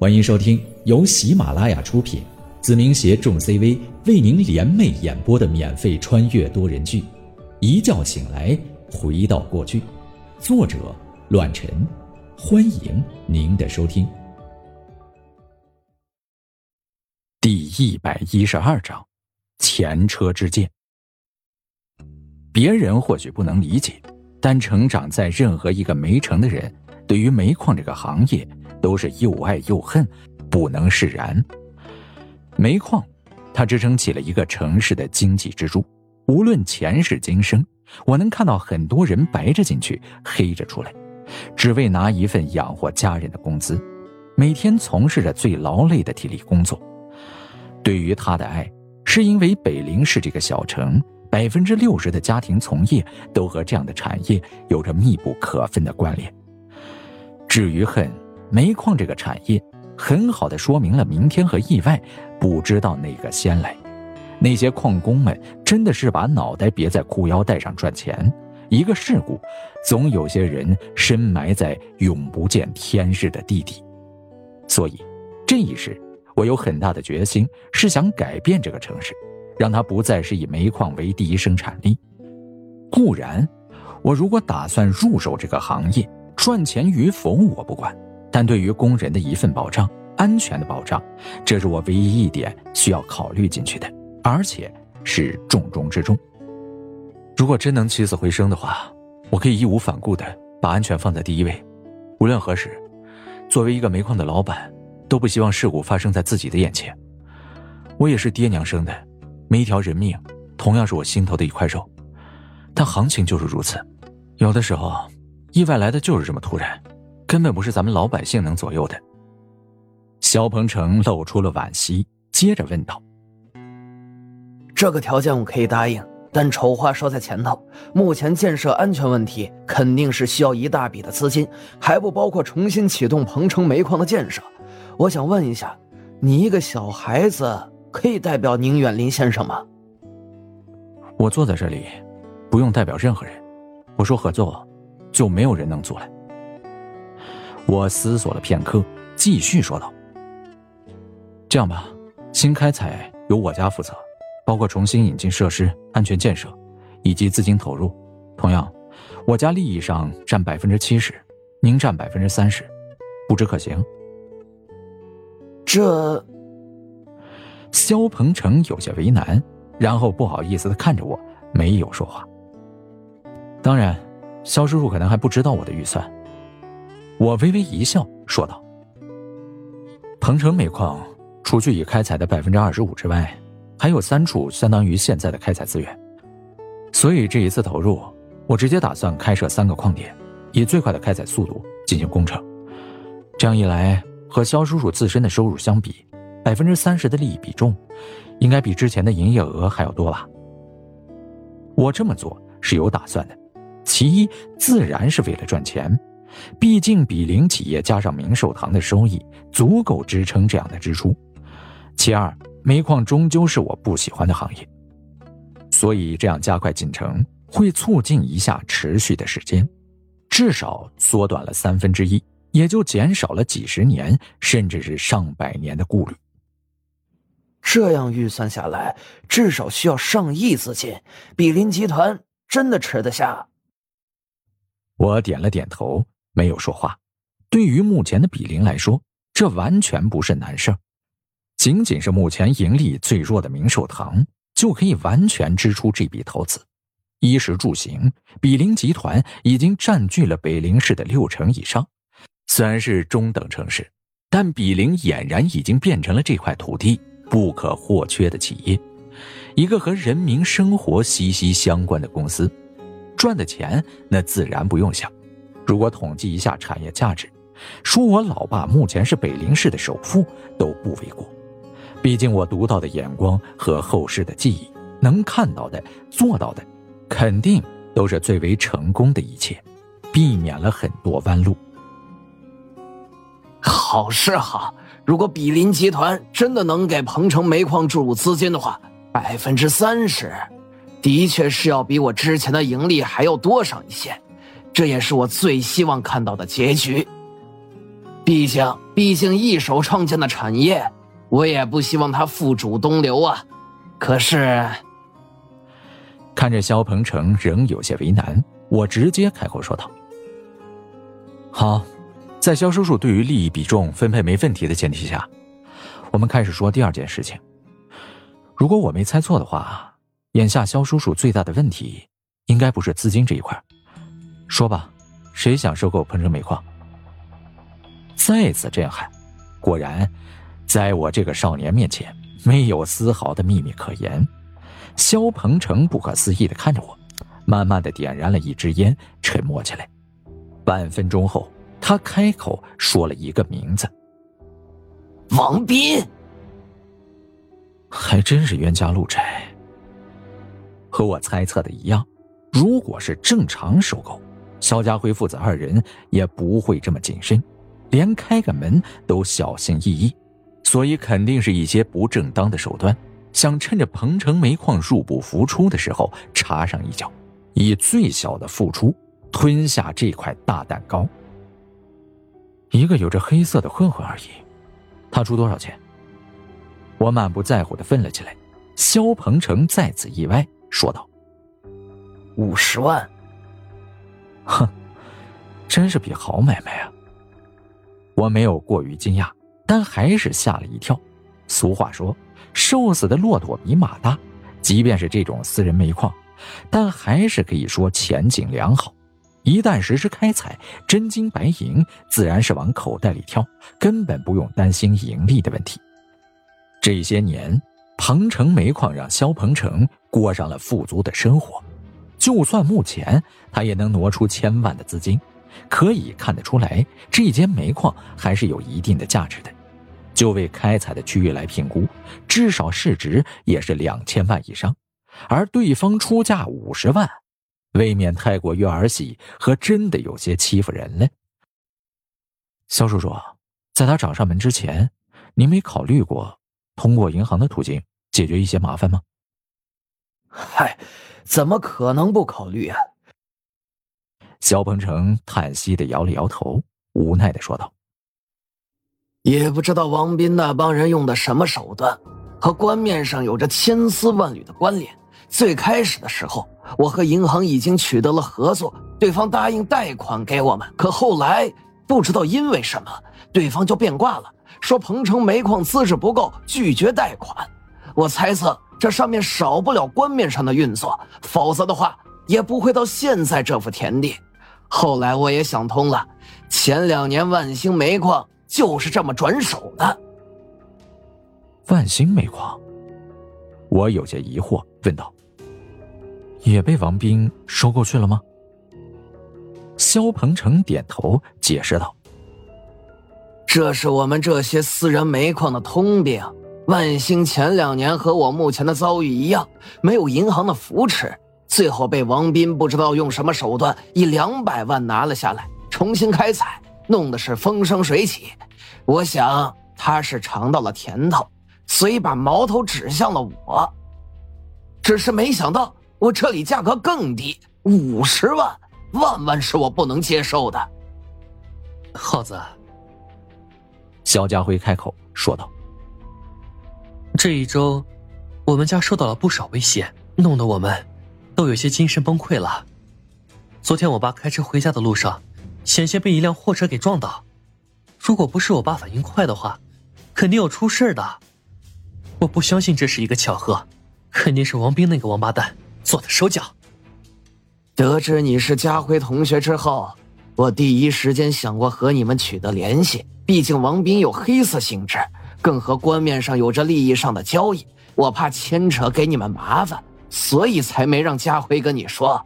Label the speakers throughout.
Speaker 1: 欢迎收听由喜马拉雅出品，子明携众 CV 为您联袂演播的免费穿越多人剧《一觉醒来回到过去》，作者：乱臣。欢迎您的收听。
Speaker 2: 第一百一十二章：前车之鉴。别人或许不能理解，但成长在任何一个煤城的人，对于煤矿这个行业。都是又爱又恨，不能释然。煤矿，它支撑起了一个城市的经济支柱。无论前世今生，我能看到很多人白着进去，黑着出来，只为拿一份养活家人的工资，每天从事着最劳累的体力工作。对于他的爱，是因为北陵市这个小城，百分之六十的家庭从业都和这样的产业有着密不可分的关联。至于恨，煤矿这个产业，很好的说明了明天和意外不知道哪个先来。那些矿工们真的是把脑袋别在裤腰带上赚钱。一个事故，总有些人深埋在永不见天日的地底。所以，这一世我有很大的决心，是想改变这个城市，让它不再是以煤矿为第一生产力。固然，我如果打算入手这个行业，赚钱与否我不管。但对于工人的一份保障、安全的保障，这是我唯一一点需要考虑进去的，而且是重中之重。如果真能起死回生的话，我可以义无反顾的把安全放在第一位。无论何时，作为一个煤矿的老板，都不希望事故发生在自己的眼前。我也是爹娘生的，每一条人命同样是我心头的一块肉。但行情就是如此，有的时候意外来的就是这么突然。根本不是咱们老百姓能左右的。肖鹏程露出了惋惜，接着问道：“
Speaker 3: 这个条件我可以答应，但丑话说在前头，目前建设安全问题肯定是需要一大笔的资金，还不包括重新启动鹏程煤矿的建设。我想问一下，你一个小孩子可以代表宁远林先生吗？”
Speaker 2: 我坐在这里，不用代表任何人。我说合作，就没有人能阻拦。我思索了片刻，继续说道：“这样吧，新开采由我家负责，包括重新引进设施、安全建设，以及资金投入。同样，我家利益上占百分之七十，您占百分之三十，不知可行？”
Speaker 3: 这，
Speaker 2: 肖鹏程有些为难，然后不好意思的看着我，没有说话。当然，肖师傅可能还不知道我的预算。我微微一笑，说道：“鹏城煤矿除去已开采的百分之二十五之外，还有三处相当于现在的开采资源。所以这一次投入，我直接打算开设三个矿点，以最快的开采速度进行工程。这样一来，和肖叔叔自身的收入相比，百分之三十的利益比重，应该比之前的营业额还要多吧？我这么做是有打算的，其一自然是为了赚钱。”毕竟，比邻企业加上明寿堂的收益足够支撑这样的支出。其二，煤矿终究是我不喜欢的行业，所以这样加快进程会促进一下持续的时间，至少缩短了三分之一，也就减少了几十年甚至是上百年的顾虑。
Speaker 3: 这样预算下来，至少需要上亿资金，比邻集团真的吃得下。
Speaker 2: 我点了点头。没有说话。对于目前的比邻来说，这完全不是难事儿。仅仅是目前盈利最弱的明寿堂，就可以完全支出这笔投资。衣食住行，比邻集团已经占据了北陵市的六成以上。虽然是中等城市，但比邻俨然已经变成了这块土地不可或缺的企业，一个和人民生活息息相关的公司。赚的钱，那自然不用想。如果统计一下产业价值，说我老爸目前是北陵市的首富都不为过。毕竟我独到的眼光和后世的记忆，能看到的、做到的，肯定都是最为成功的一切，避免了很多弯路。
Speaker 3: 好是好，如果比邻集团真的能给鹏城煤矿注入资金的话，百分之三十，的确是要比我之前的盈利还要多上一些。这也是我最希望看到的结局。毕竟，毕竟一手创建的产业，我也不希望他付诸东流啊。可是，
Speaker 2: 看着肖鹏程仍有些为难，我直接开口说道：“好，在肖叔叔对于利益比重分配没问题的前提下，我们开始说第二件事情。如果我没猜错的话，眼下肖叔叔最大的问题，应该不是资金这一块。说吧，谁想收购鹏程煤矿？”再次震撼，果然，在我这个少年面前，没有丝毫的秘密可言。肖鹏程不可思议的看着我，慢慢的点燃了一支烟，沉默起来。半分钟后，他开口说了一个名字：
Speaker 3: 王斌。
Speaker 2: 还真是冤家路窄。和我猜测的一样，如果是正常收购，肖家辉父子二人也不会这么谨慎。连开个门都小心翼翼，所以肯定是一些不正当的手段，想趁着鹏城煤矿入不敷出的时候插上一脚，以最小的付出吞下这块大蛋糕。一个有着黑色的混混而已，他出多少钱？我满不在乎的问了起来。肖鹏程再次意外，说道：“
Speaker 3: 五十万。”
Speaker 2: 哼，真是笔好买卖啊！我没有过于惊讶，但还是吓了一跳。俗话说：“瘦死的骆驼比马大。”即便是这种私人煤矿，但还是可以说前景良好。一旦实施开采，真金白银自然是往口袋里跳，根本不用担心盈利的问题。这些年，鹏城煤矿让肖鹏程过上了富足的生活，就算目前他也能挪出千万的资金。可以看得出来，这间煤矿还是有一定的价值的。就为开采的区域来评估，至少市值也是两千万以上。而对方出价五十万，未免太过于儿戏，和真的有些欺负人了。肖叔叔，在他找上门之前，您没考虑过通过银行的途径解决一些麻烦吗？
Speaker 3: 嗨，怎么可能不考虑啊？
Speaker 2: 肖鹏程叹息的摇了摇头，无奈的说道：“
Speaker 3: 也不知道王斌那帮人用的什么手段，和官面上有着千丝万缕的关联。最开始的时候，我和银行已经取得了合作，对方答应贷款给我们。可后来不知道因为什么，对方就变卦了，说鹏程煤矿资质不够，拒绝贷款。我猜测这上面少不了官面上的运作，否则的话也不会到现在这副田地。”后来我也想通了，前两年万兴煤矿就是这么转手的。
Speaker 2: 万兴煤矿，我有些疑惑，问道：“也被王斌收购去了吗？”肖鹏程点头，解释道：“
Speaker 3: 这是我们这些私人煤矿的通病。万兴前两年和我目前的遭遇一样，没有银行的扶持。”最后被王斌不知道用什么手段，以两百万拿了下来，重新开采，弄得是风生水起。我想他是尝到了甜头，所以把矛头指向了我。只是没想到我这里价格更低，五十万，万万是我不能接受的。
Speaker 4: 耗子，
Speaker 2: 肖家辉开口说道：“
Speaker 4: 这一周，我们家受到了不少威胁，弄得我们……”都有些精神崩溃了。昨天我爸开车回家的路上，险些被一辆货车给撞到。如果不是我爸反应快的话，肯定要出事的。我不相信这是一个巧合，肯定是王斌那个王八蛋做的手脚。
Speaker 3: 得知你是家辉同学之后，我第一时间想过和你们取得联系。毕竟王斌有黑色性质，更和官面上有着利益上的交易，我怕牵扯给你们麻烦。所以才没让家辉跟你说。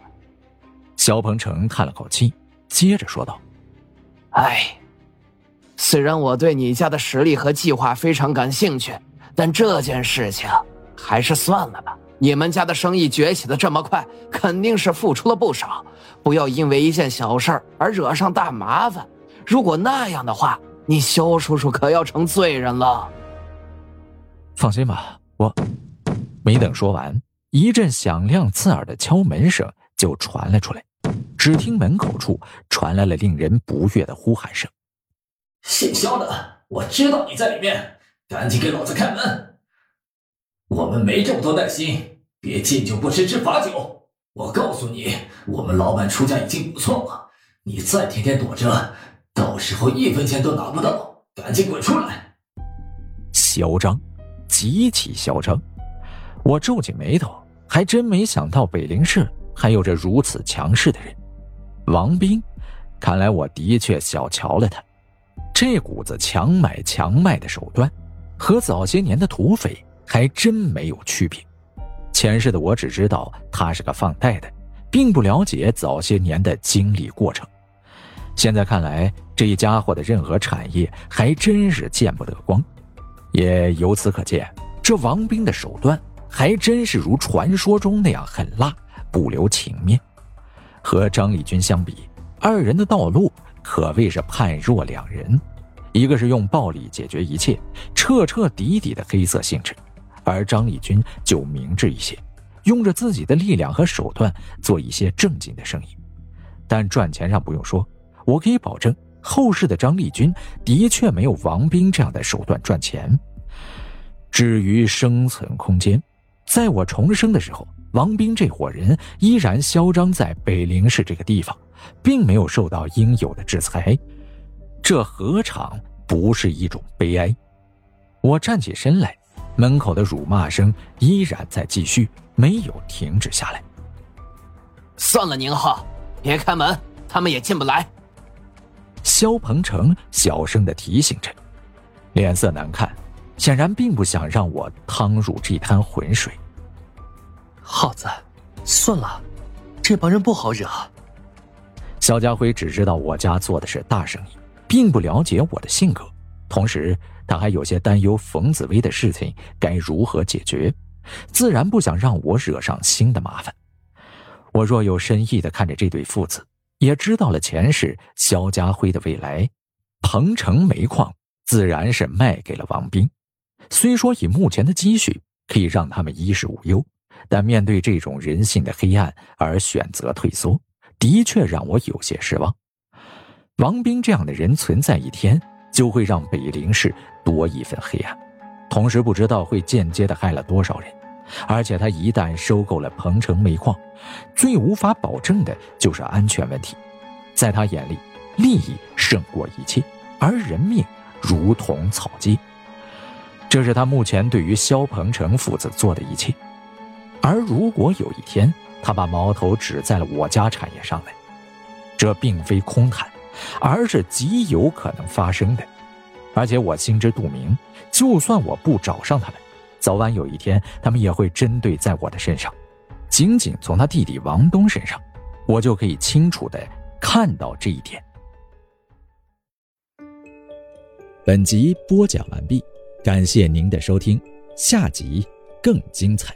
Speaker 2: 肖鹏程叹了口气，接着说道：“
Speaker 3: 哎，虽然我对你家的实力和计划非常感兴趣，但这件事情还是算了吧。你们家的生意崛起的这么快，肯定是付出了不少。不要因为一件小事而惹上大麻烦。如果那样的话，你肖叔叔可要成罪人了。”
Speaker 2: 放心吧，我没等说完。一阵响亮刺耳的敲门声就传了出来，只听门口处传来了令人不悦的呼喊声：“
Speaker 3: 姓肖的，
Speaker 5: 我知道你在里面，赶紧给老子开门！我们没这么多耐心，别敬酒不吃吃罚酒。我告诉你，我们老板出价已经不错了，你再天天躲着，到时候一分钱都拿不到。赶紧滚出来！
Speaker 2: 嚣张，极其嚣张！我皱紧眉头，还真没想到北陵市还有着如此强势的人。王斌，看来我的确小瞧了他。这股子强买强卖的手段，和早些年的土匪还真没有区别。前世的我只知道他是个放贷的，并不了解早些年的经历过程。现在看来，这一家伙的任何产业还真是见不得光。也由此可见，这王斌的手段还真是如传说中那样狠辣，不留情面。和张立军相比，二人的道路可谓是判若两人。一个是用暴力解决一切，彻彻底底的黑色性质；而张立军就明智一些，用着自己的力量和手段做一些正经的生意。但赚钱上不用说，我可以保证，后世的张立军的确没有王斌这样的手段赚钱。至于生存空间，在我重生的时候。王斌这伙人依然嚣张在北陵市这个地方，并没有受到应有的制裁，这何尝不是一种悲哀？我站起身来，门口的辱骂声依然在继续，没有停止下来。
Speaker 3: 算了，宁浩，别开门，他们也进不来。
Speaker 2: 肖鹏程小声的提醒着，脸色难看，显然并不想让我趟入这滩浑水。
Speaker 4: 耗子，算了，这帮人不好惹。
Speaker 2: 肖家辉只知道我家做的是大生意，并不了解我的性格，同时他还有些担忧冯紫薇的事情该如何解决，自然不想让我惹上新的麻烦。我若有深意的看着这对父子，也知道了前世肖家辉的未来。鹏城煤矿自然是卖给了王斌，虽说以目前的积蓄可以让他们衣食无忧。但面对这种人性的黑暗而选择退缩，的确让我有些失望。王斌这样的人存在一天，就会让北陵市多一份黑暗，同时不知道会间接的害了多少人。而且他一旦收购了鹏城煤矿，最无法保证的就是安全问题。在他眼里，利益胜过一切，而人命如同草芥。这是他目前对于肖鹏程父子做的一切。而如果有一天他把矛头指在了我家产业上来，这并非空谈，而是极有可能发生的。而且我心知肚明，就算我不找上他们，早晚有一天他们也会针对在我的身上。仅仅从他弟弟王东身上，我就可以清楚的看到这一点。
Speaker 1: 本集播讲完毕，感谢您的收听，下集更精彩。